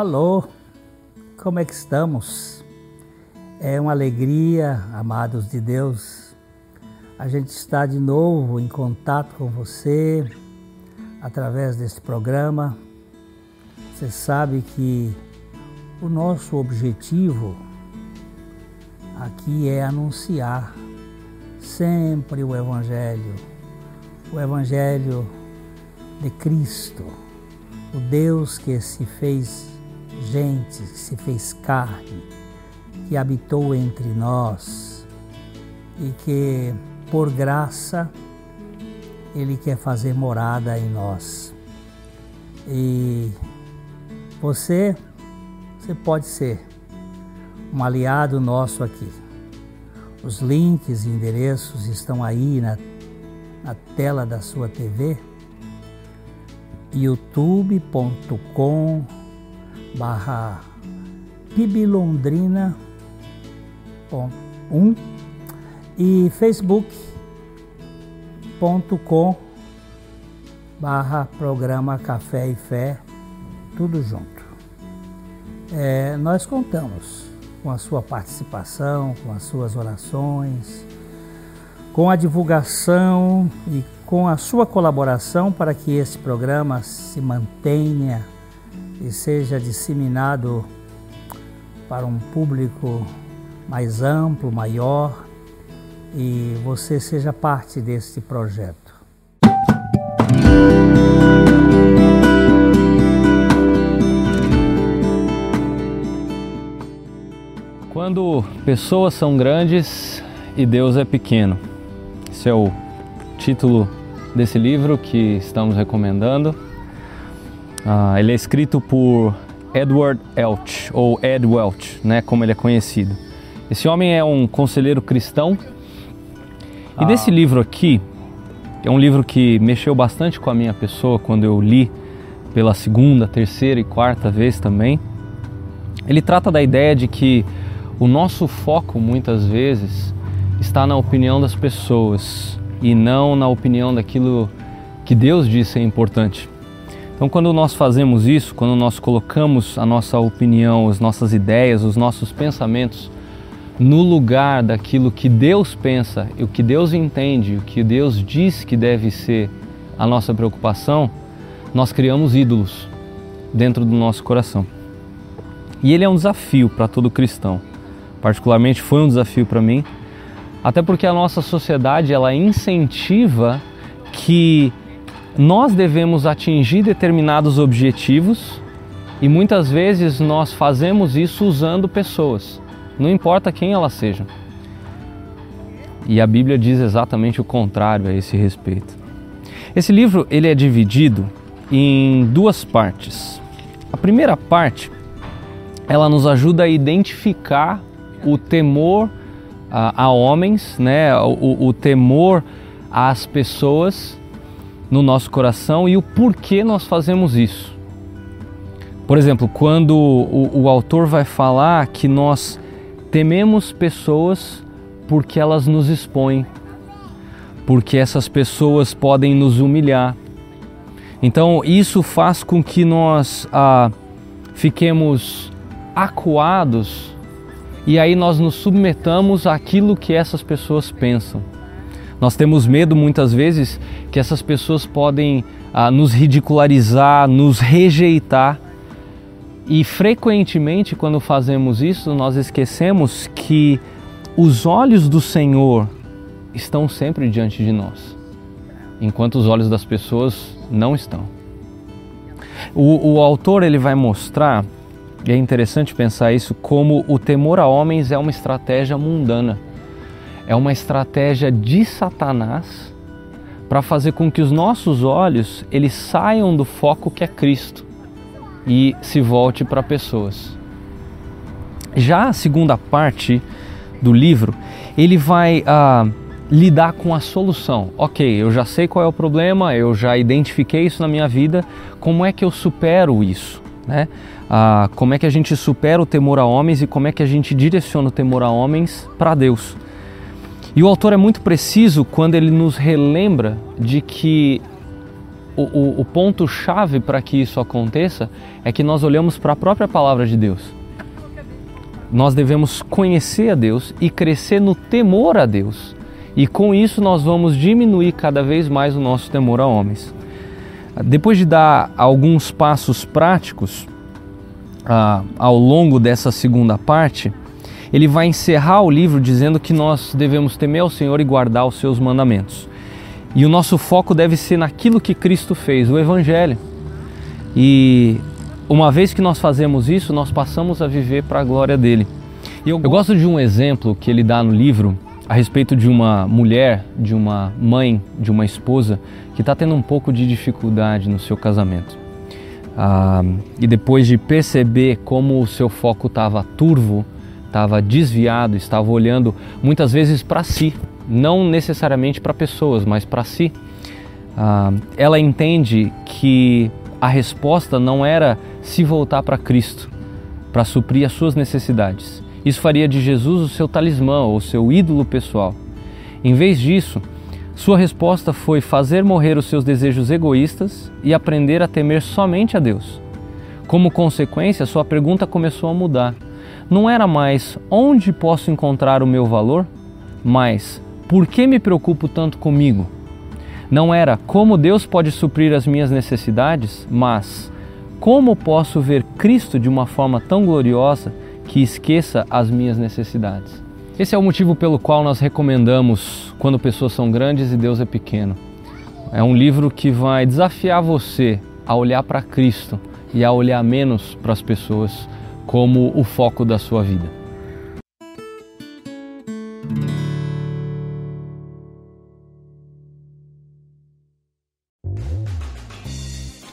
Alô, como é que estamos? É uma alegria, amados de Deus, a gente está de novo em contato com você através deste programa. Você sabe que o nosso objetivo aqui é anunciar sempre o Evangelho, o Evangelho de Cristo, o Deus que se fez gente, que se fez carne, que habitou entre nós e que, por graça, Ele quer fazer morada em nós. E você, você pode ser um aliado nosso aqui. Os links e endereços estão aí na, na tela da sua TV youtube.com barra pibilondrina 1 e facebook.com barra programa Café e Fé, tudo junto. É, nós contamos com a sua participação, com as suas orações, com a divulgação e com a sua colaboração para que esse programa se mantenha e seja disseminado para um público mais amplo, maior e você seja parte deste projeto. Quando pessoas são grandes e Deus é pequeno. Esse é o título desse livro que estamos recomendando. Ah, ele é escrito por Edward Elch, ou Ed Welch, né, como ele é conhecido. Esse homem é um conselheiro cristão. E ah. desse livro aqui, é um livro que mexeu bastante com a minha pessoa quando eu li pela segunda, terceira e quarta vez também. Ele trata da ideia de que o nosso foco muitas vezes está na opinião das pessoas e não na opinião daquilo que Deus disse é importante. Então, quando nós fazemos isso, quando nós colocamos a nossa opinião, as nossas ideias, os nossos pensamentos no lugar daquilo que Deus pensa, o que Deus entende, o que Deus diz que deve ser a nossa preocupação, nós criamos ídolos dentro do nosso coração. E ele é um desafio para todo cristão. Particularmente foi um desafio para mim até porque a nossa sociedade ela incentiva que nós devemos atingir determinados objetivos e muitas vezes nós fazemos isso usando pessoas, não importa quem elas sejam. E a Bíblia diz exatamente o contrário a esse respeito. Esse livro ele é dividido em duas partes. A primeira parte ela nos ajuda a identificar o temor a, a homens, né, o, o temor às pessoas no nosso coração e o porquê nós fazemos isso. Por exemplo, quando o, o, autor vai falar que nós tememos pessoas porque elas nos expõem, porque essas pessoas podem nos humilhar. Então, isso faz com que nós ah, fiquemos acuados e aí nós nos submetamos àquilo que essas pessoas pensam. Nós temos medo muitas vezes que essas pessoas podem ah, nos ridicularizar, nos rejeitar. E frequentemente, quando fazemos isso, nós esquecemos que os olhos do Senhor estão sempre diante de nós, enquanto os olhos das pessoas não estão. O, o autor ele vai mostrar e é interessante pensar isso como o temor a homens é uma estratégia mundana. É uma estratégia de Satanás para fazer com que os nossos olhos eles saiam do foco que é Cristo e se volte para pessoas. Já a segunda parte do livro, ele vai ah, lidar com a solução. Ok, eu já sei qual é o problema, eu já identifiquei isso na minha vida, como é que eu supero isso? Né? Ah, como é que a gente supera o temor a homens e como é que a gente direciona o temor a homens para Deus. E o autor é muito preciso quando ele nos relembra de que o, o, o ponto-chave para que isso aconteça é que nós olhamos para a própria palavra de Deus. Nós devemos conhecer a Deus e crescer no temor a Deus. E com isso nós vamos diminuir cada vez mais o nosso temor a homens. Depois de dar alguns passos práticos ah, ao longo dessa segunda parte, ele vai encerrar o livro dizendo que nós devemos temer ao Senhor e guardar os seus mandamentos. E o nosso foco deve ser naquilo que Cristo fez, o Evangelho. E uma vez que nós fazemos isso, nós passamos a viver para a glória dele. Eu, eu gosto de um exemplo que ele dá no livro a respeito de uma mulher, de uma mãe, de uma esposa que está tendo um pouco de dificuldade no seu casamento. Ah, e depois de perceber como o seu foco estava turvo, estava desviado, estava olhando muitas vezes para si, não necessariamente para pessoas, mas para si. Ah, ela entende que a resposta não era se voltar para Cristo para suprir as suas necessidades. Isso faria de Jesus o seu talismã ou seu ídolo pessoal. Em vez disso, sua resposta foi fazer morrer os seus desejos egoístas e aprender a temer somente a Deus. Como consequência, sua pergunta começou a mudar. Não era mais onde posso encontrar o meu valor, mas por que me preocupo tanto comigo? Não era como Deus pode suprir as minhas necessidades, mas como posso ver Cristo de uma forma tão gloriosa que esqueça as minhas necessidades? Esse é o motivo pelo qual nós recomendamos Quando Pessoas São Grandes e Deus é Pequeno. É um livro que vai desafiar você a olhar para Cristo e a olhar menos para as pessoas como o foco da sua vida.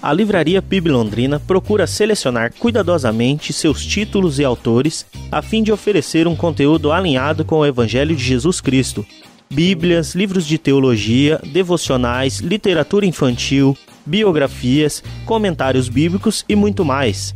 a Livraria PIB Londrina procura selecionar cuidadosamente seus títulos e autores a fim de oferecer um conteúdo alinhado com o Evangelho de Jesus Cristo. Bíblias, livros de teologia, devocionais, literatura infantil, biografias, comentários bíblicos e muito mais.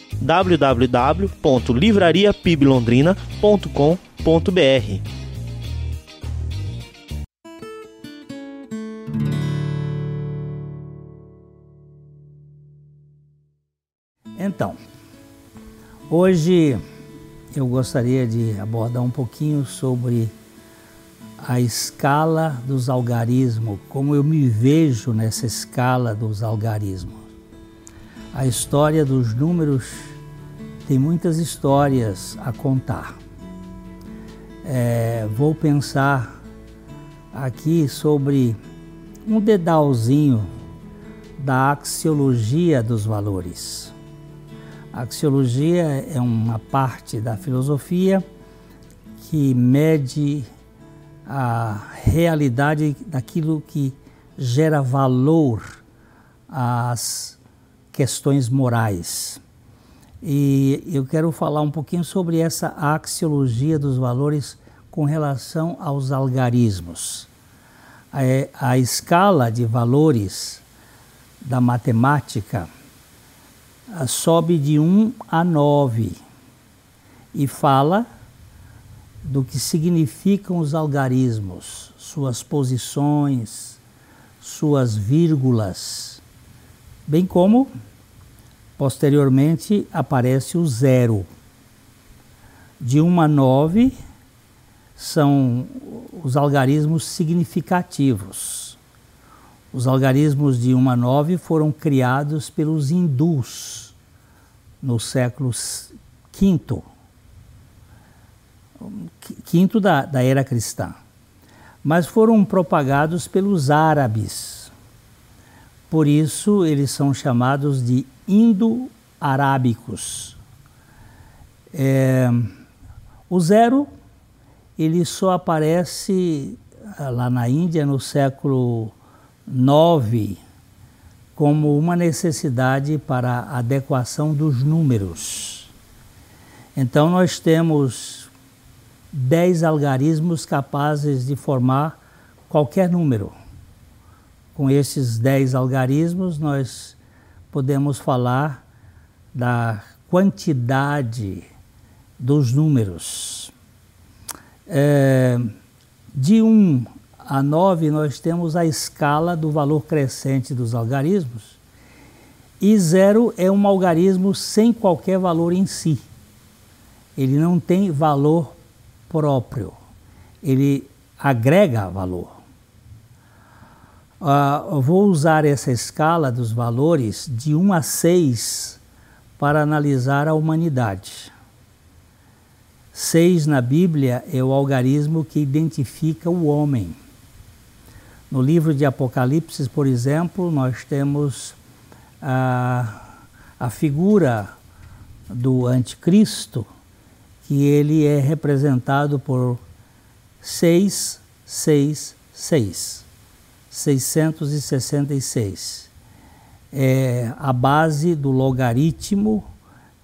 www.livrariapiblondrina.com.br. Então, hoje eu gostaria de abordar um pouquinho sobre a escala dos algarismos, como eu me vejo nessa escala dos algarismos. A história dos números tem muitas histórias a contar. É, vou pensar aqui sobre um dedalzinho da axiologia dos valores. A axiologia é uma parte da filosofia que mede a realidade daquilo que gera valor às questões morais. E eu quero falar um pouquinho sobre essa axiologia dos valores com relação aos algarismos. A, a escala de valores da matemática sobe de 1 a 9 e fala do que significam os algarismos, suas posições, suas vírgulas, bem como posteriormente aparece o zero. De 1 a 9 são os algarismos significativos. Os algarismos de 1 a 9 foram criados pelos hindus no século V, quinto da, da era cristã, mas foram propagados pelos árabes. Por isso eles são chamados de indo-arábicos. É, o zero ele só aparece lá na Índia no século 9, como uma necessidade para a adequação dos números. Então, nós temos 10 algarismos capazes de formar qualquer número. Com esses 10 algarismos, nós podemos falar da quantidade dos números. É, de 1 a 9, nós temos a escala do valor crescente dos algarismos, e 0 é um algarismo sem qualquer valor em si. Ele não tem valor próprio, ele agrega valor. Uh, vou usar essa escala dos valores de 1 a 6 para analisar a humanidade. 6 na Bíblia é o algarismo que identifica o homem. No livro de Apocalipse, por exemplo, nós temos a, a figura do anticristo, que ele é representado por 6, 6, 6. 666. É a base do logaritmo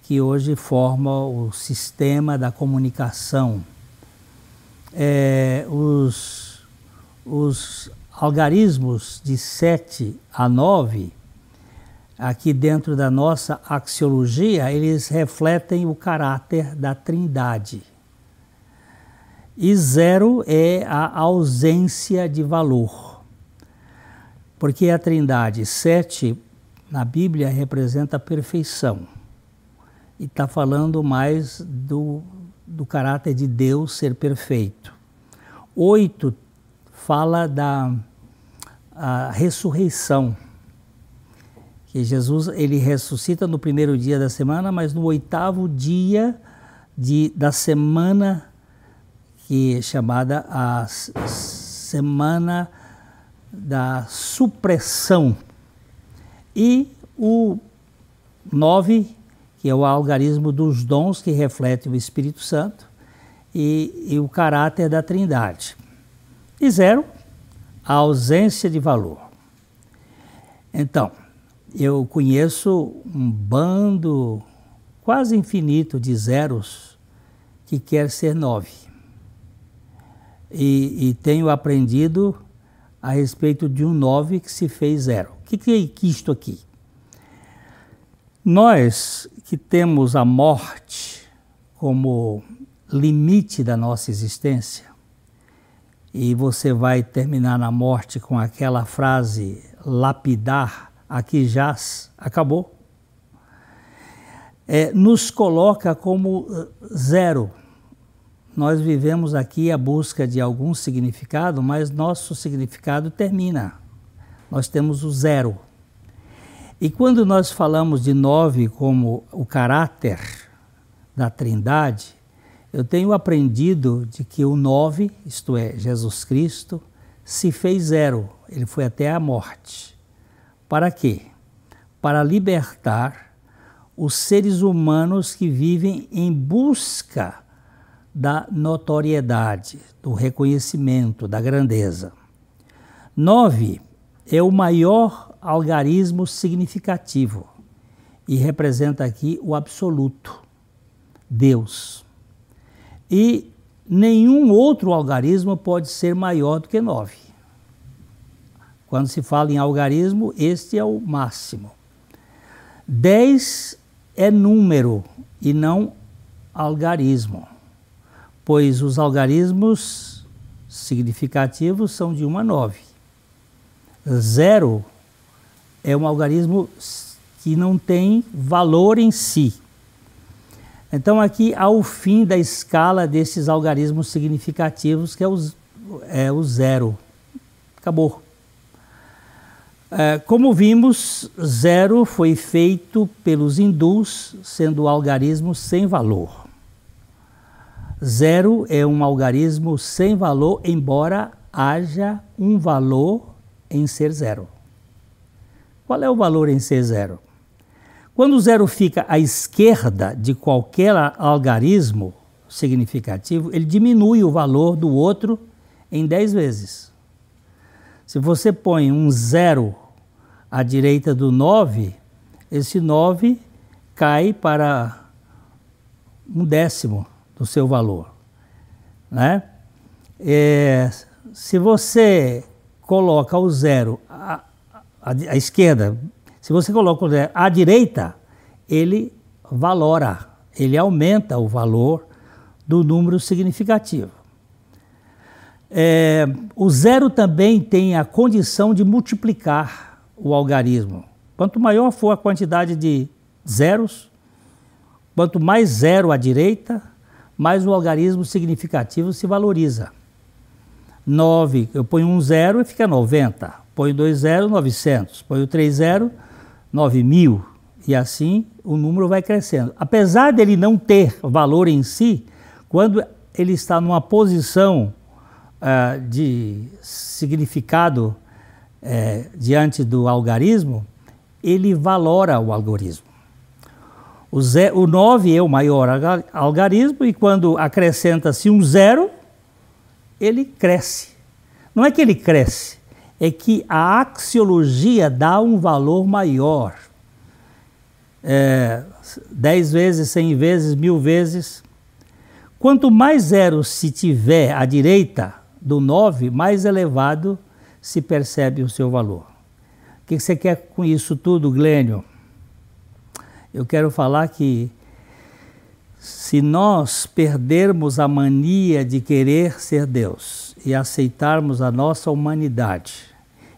que hoje forma o sistema da comunicação. É, os, os algarismos de 7 a 9, aqui dentro da nossa axiologia, eles refletem o caráter da trindade. E zero é a ausência de valor. Porque a Trindade, sete na Bíblia representa a perfeição. E está falando mais do, do caráter de Deus ser perfeito. Oito fala da a ressurreição. Que Jesus ele ressuscita no primeiro dia da semana, mas no oitavo dia de, da semana que é chamada a semana da supressão. E o 9, que é o algarismo dos dons, que reflete o Espírito Santo, e, e o caráter da Trindade. E zero, a ausência de valor. Então, eu conheço um bando quase infinito de zeros que quer ser nove. E, e tenho aprendido a respeito de um 9 que se fez zero. O que, que é isto aqui? Nós que temos a morte como limite da nossa existência, e você vai terminar na morte com aquela frase lapidar, aqui jaz, acabou, é, nos coloca como uh, zero nós vivemos aqui a busca de algum significado, mas nosso significado termina. Nós temos o zero. E quando nós falamos de nove como o caráter da Trindade, eu tenho aprendido de que o nove, isto é, Jesus Cristo, se fez zero, ele foi até a morte. Para quê? Para libertar os seres humanos que vivem em busca da notoriedade, do reconhecimento, da grandeza. Nove é o maior algarismo significativo e representa aqui o absoluto, Deus. E nenhum outro algarismo pode ser maior do que nove. Quando se fala em algarismo, este é o máximo. Dez é número e não algarismo pois os algarismos significativos são de 1 a 9. Zero é um algarismo que não tem valor em si. Então, aqui há o fim da escala desses algarismos significativos, que é o, é o zero. Acabou. É, como vimos, zero foi feito pelos hindus, sendo o algarismo sem valor. Zero é um algarismo sem valor, embora haja um valor em ser zero. Qual é o valor em ser zero? Quando o zero fica à esquerda de qualquer algarismo significativo, ele diminui o valor do outro em 10 vezes. Se você põe um zero à direita do 9, esse 9 cai para um décimo do seu valor. Né? É, se você coloca o zero à, à, à esquerda, se você coloca o zero à direita, ele valora, ele aumenta o valor do número significativo. É, o zero também tem a condição de multiplicar o algarismo. Quanto maior for a quantidade de zeros, quanto mais zero à direita, mais o algarismo significativo se valoriza. 9, eu ponho um zero e fica 90. Ponho dois zeros, 900. Ponho três zeros, 9 mil. E assim o número vai crescendo. Apesar dele não ter valor em si, quando ele está numa posição uh, de significado uh, diante do algarismo, ele valora o algoritmo. O, o 9 é o maior algarismo e quando acrescenta-se um zero, ele cresce. Não é que ele cresce, é que a axiologia dá um valor maior. É, dez vezes, cem vezes, mil vezes. Quanto mais zeros se tiver à direita do 9, mais elevado se percebe o seu valor. O que você quer com isso tudo, Glênio? Eu quero falar que se nós perdermos a mania de querer ser Deus e aceitarmos a nossa humanidade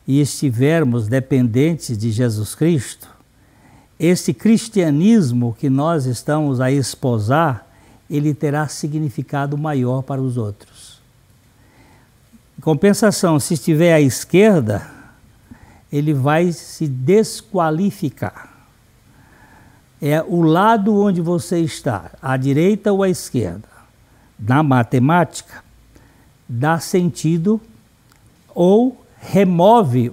e estivermos dependentes de Jesus Cristo, esse cristianismo que nós estamos a esposar, ele terá significado maior para os outros. Em compensação, se estiver à esquerda, ele vai se desqualificar é o lado onde você está, à direita ou à esquerda. Na matemática, dá sentido ou remove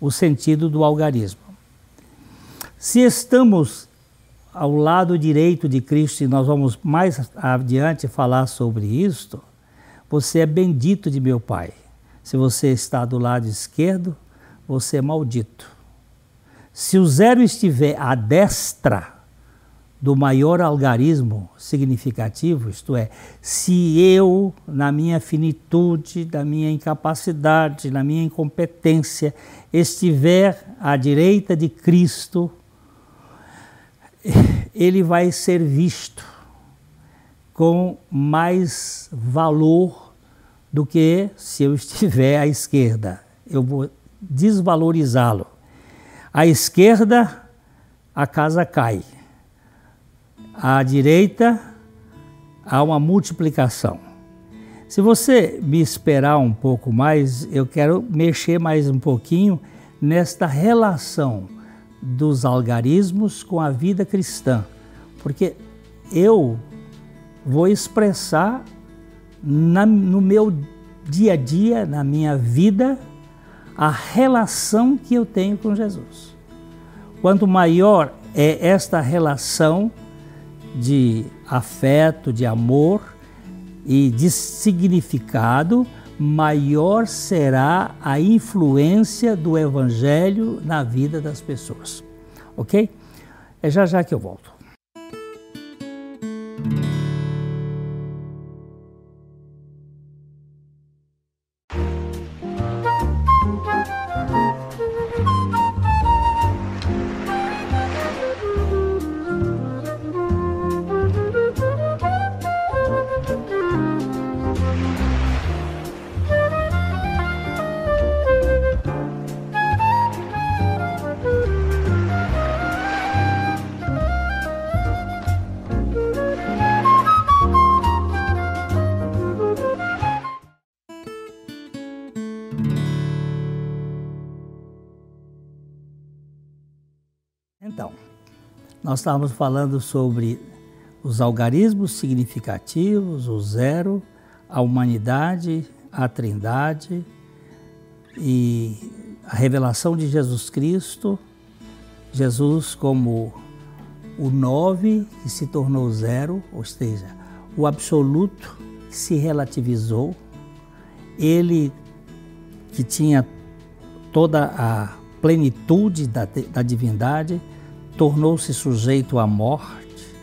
o sentido do algarismo. Se estamos ao lado direito de Cristo, e nós vamos mais adiante falar sobre isto, você é bendito de meu Pai. Se você está do lado esquerdo, você é maldito. Se o zero estiver à destra do maior algarismo significativo, isto é, se eu, na minha finitude, na minha incapacidade, na minha incompetência, estiver à direita de Cristo, ele vai ser visto com mais valor do que se eu estiver à esquerda. Eu vou desvalorizá-lo. À esquerda, a casa cai. À direita, há uma multiplicação. Se você me esperar um pouco mais, eu quero mexer mais um pouquinho nesta relação dos algarismos com a vida cristã, porque eu vou expressar na, no meu dia a dia, na minha vida, a relação que eu tenho com Jesus. Quanto maior é esta relação de afeto, de amor e de significado, maior será a influência do Evangelho na vida das pessoas. Ok? É já já que eu volto. Nós estávamos falando sobre os algarismos significativos, o zero, a humanidade, a trindade e a revelação de Jesus Cristo, Jesus como o nove que se tornou zero, ou seja, o absoluto que se relativizou, ele que tinha toda a plenitude da, da divindade, tornou-se sujeito à morte.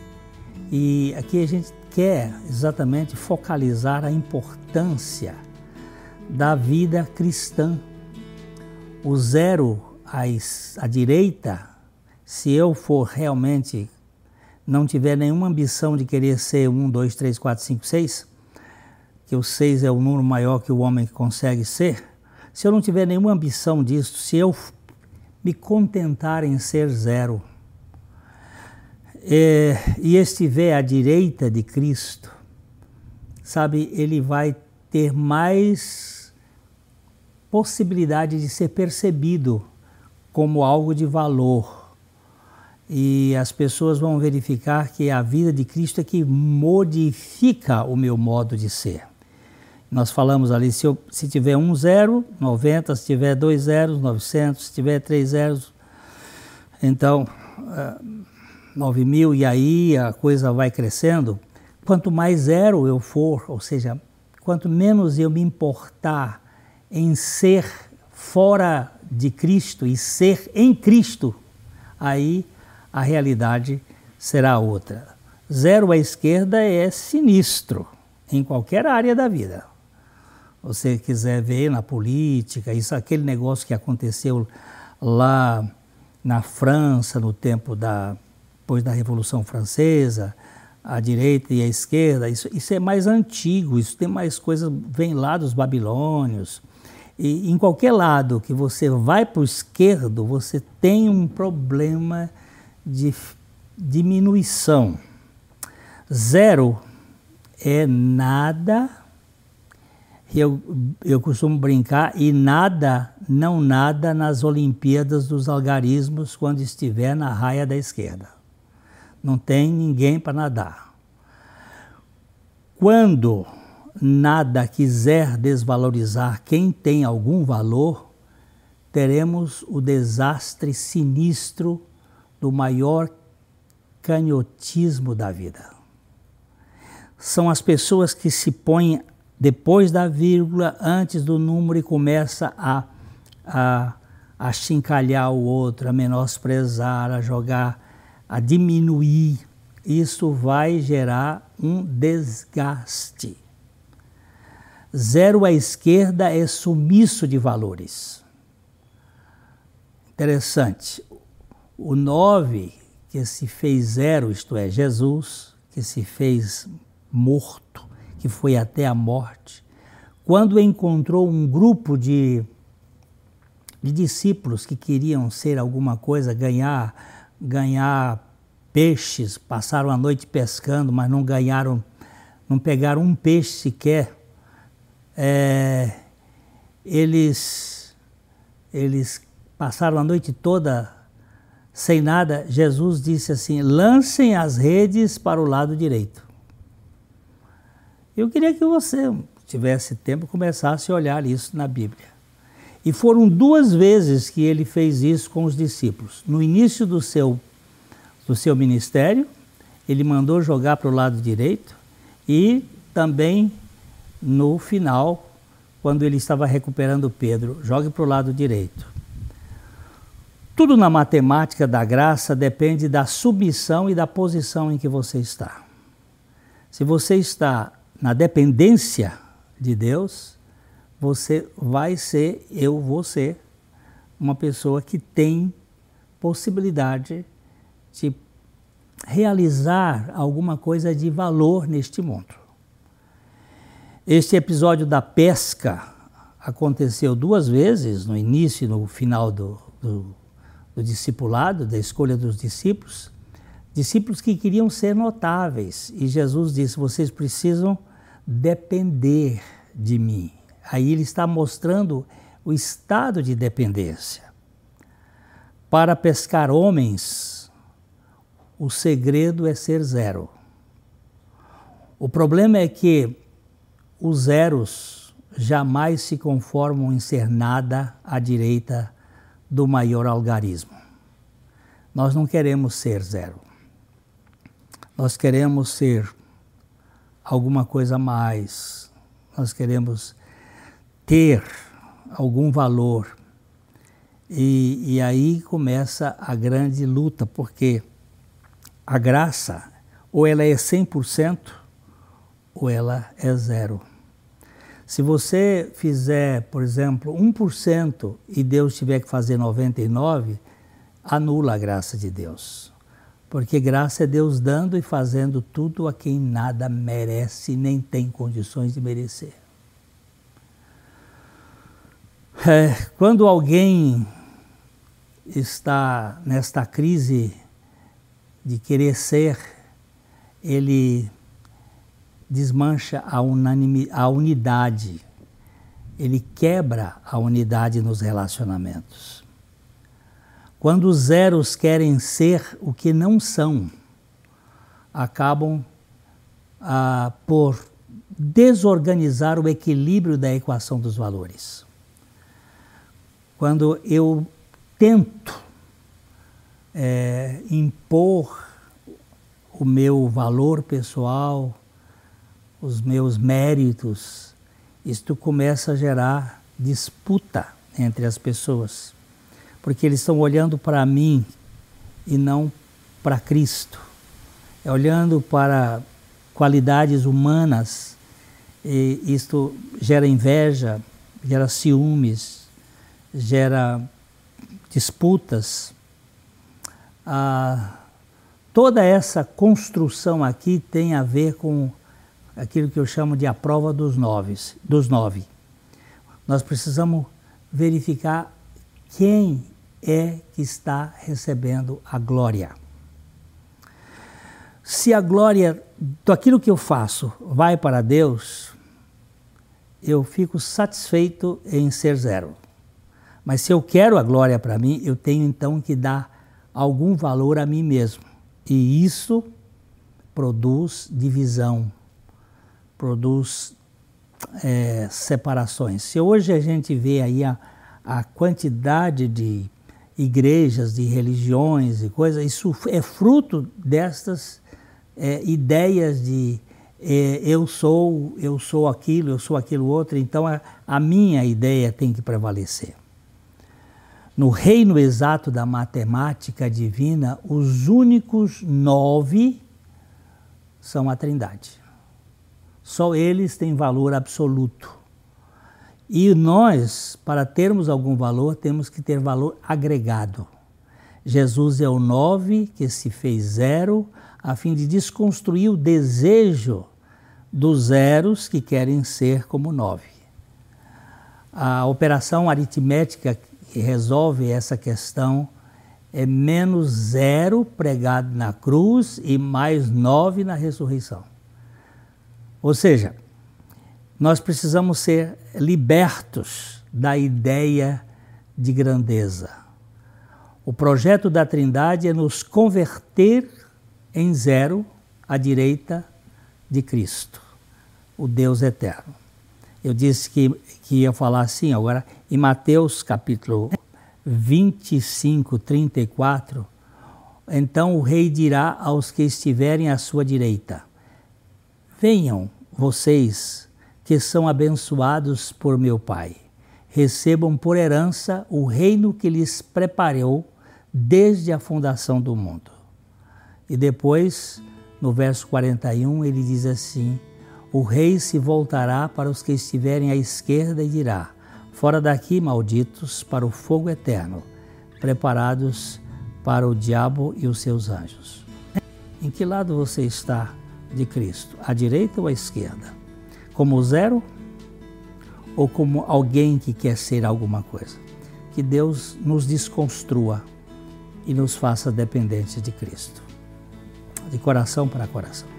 E aqui a gente quer exatamente focalizar a importância da vida cristã. O zero à, direita, se eu for realmente não tiver nenhuma ambição de querer ser um, dois, três, quatro, cinco, seis, que o seis é o número maior que o homem consegue ser, se eu não tiver nenhuma ambição disso, se eu me contentar em ser zero é, e estiver à direita de Cristo, sabe, ele vai ter mais possibilidade de ser percebido como algo de valor. E as pessoas vão verificar que a vida de Cristo é que modifica o meu modo de ser. Nós falamos ali, se, eu, se tiver um zero, 90, se tiver dois zeros, 900, se tiver três zeros, então uh, 9 mil, e aí a coisa vai crescendo. Quanto mais zero eu for, ou seja, quanto menos eu me importar em ser fora de Cristo e ser em Cristo, aí a realidade será outra. Zero à esquerda é sinistro em qualquer área da vida você quiser ver na política, isso aquele negócio que aconteceu lá na França no tempo da depois da Revolução Francesa, a direita e a esquerda, isso, isso é mais antigo, isso tem mais coisas, vem lá dos babilônios. E em qualquer lado que você vai para o esquerdo, você tem um problema de diminuição. Zero é nada eu, eu costumo brincar, e nada, não nada nas Olimpíadas dos Algarismos quando estiver na raia da esquerda. Não tem ninguém para nadar. Quando nada quiser desvalorizar quem tem algum valor, teremos o desastre sinistro do maior canhotismo da vida. São as pessoas que se põem depois da vírgula, antes do número, e começa a, a, a chincalhar o outro, a menosprezar, a jogar, a diminuir. Isso vai gerar um desgaste. Zero à esquerda é sumiço de valores. Interessante. O nove que se fez zero, isto é, Jesus, que se fez morto, que foi até a morte, quando encontrou um grupo de, de discípulos que queriam ser alguma coisa, ganhar, ganhar peixes, passaram a noite pescando, mas não ganharam, não pegaram um peixe sequer. É, eles, eles passaram a noite toda sem nada. Jesus disse assim: lancem as redes para o lado direito. Eu queria que você tivesse tempo começasse a olhar isso na Bíblia. E foram duas vezes que ele fez isso com os discípulos. No início do seu, do seu ministério, ele mandou jogar para o lado direito e também no final, quando ele estava recuperando Pedro, jogue para o lado direito. Tudo na matemática da graça depende da submissão e da posição em que você está. Se você está na dependência de Deus, você vai ser, eu vou ser, uma pessoa que tem possibilidade de realizar alguma coisa de valor neste mundo. Este episódio da pesca aconteceu duas vezes, no início e no final do, do, do discipulado, da escolha dos discípulos. Discípulos que queriam ser notáveis. E Jesus disse: vocês precisam depender de mim. Aí ele está mostrando o estado de dependência. Para pescar homens, o segredo é ser zero. O problema é que os zeros jamais se conformam em ser nada à direita do maior algarismo. Nós não queremos ser zero. Nós queremos ser alguma coisa a mais, nós queremos ter algum valor. E, e aí começa a grande luta, porque a graça, ou ela é 100%, ou ela é zero. Se você fizer, por exemplo, 1% e Deus tiver que fazer 99%, anula a graça de Deus. Porque graça é Deus dando e fazendo tudo a quem nada merece nem tem condições de merecer. É, quando alguém está nesta crise de querer ser, ele desmancha a, unanime, a unidade, ele quebra a unidade nos relacionamentos. Quando os zeros querem ser o que não são, acabam ah, por desorganizar o equilíbrio da equação dos valores quando eu tento é, impor o meu valor pessoal, os meus méritos, isto começa a gerar disputa entre as pessoas, porque eles estão olhando para mim e não para Cristo, é olhando para qualidades humanas, e isto gera inveja, gera ciúmes, gera disputas. Ah, toda essa construção aqui tem a ver com aquilo que eu chamo de a prova dos nove, dos nove. Nós precisamos verificar quem é que está recebendo a glória. Se a glória daquilo que eu faço vai para Deus, eu fico satisfeito em ser zero. Mas se eu quero a glória para mim, eu tenho então que dar algum valor a mim mesmo. E isso produz divisão, produz é, separações. Se hoje a gente vê aí a, a quantidade de igrejas, de religiões e coisas, isso é fruto destas é, ideias de é, eu sou, eu sou aquilo, eu sou aquilo outro, então a, a minha ideia tem que prevalecer. No reino exato da matemática divina, os únicos nove são a Trindade. Só eles têm valor absoluto. E nós, para termos algum valor, temos que ter valor agregado. Jesus é o nove que se fez zero, a fim de desconstruir o desejo dos zeros que querem ser como nove. A operação aritmética que resolve essa questão é menos zero pregado na cruz e mais nove na ressurreição. Ou seja, nós precisamos ser libertos da ideia de grandeza. O projeto da Trindade é nos converter em zero à direita de Cristo, o Deus eterno. Eu disse que, que ia falar assim, agora em Mateus capítulo 25, 34, então o rei dirá aos que estiverem à sua direita: Venham, vocês que são abençoados por meu Pai, recebam por herança o reino que lhes preparou desde a fundação do mundo. E depois, no verso 41, ele diz assim: O rei se voltará para os que estiverem à esquerda e dirá: Fora daqui, malditos, para o fogo eterno, preparados para o diabo e os seus anjos. Em que lado você está de Cristo? À direita ou à esquerda? Como zero ou como alguém que quer ser alguma coisa? Que Deus nos desconstrua e nos faça dependentes de Cristo. De coração para coração.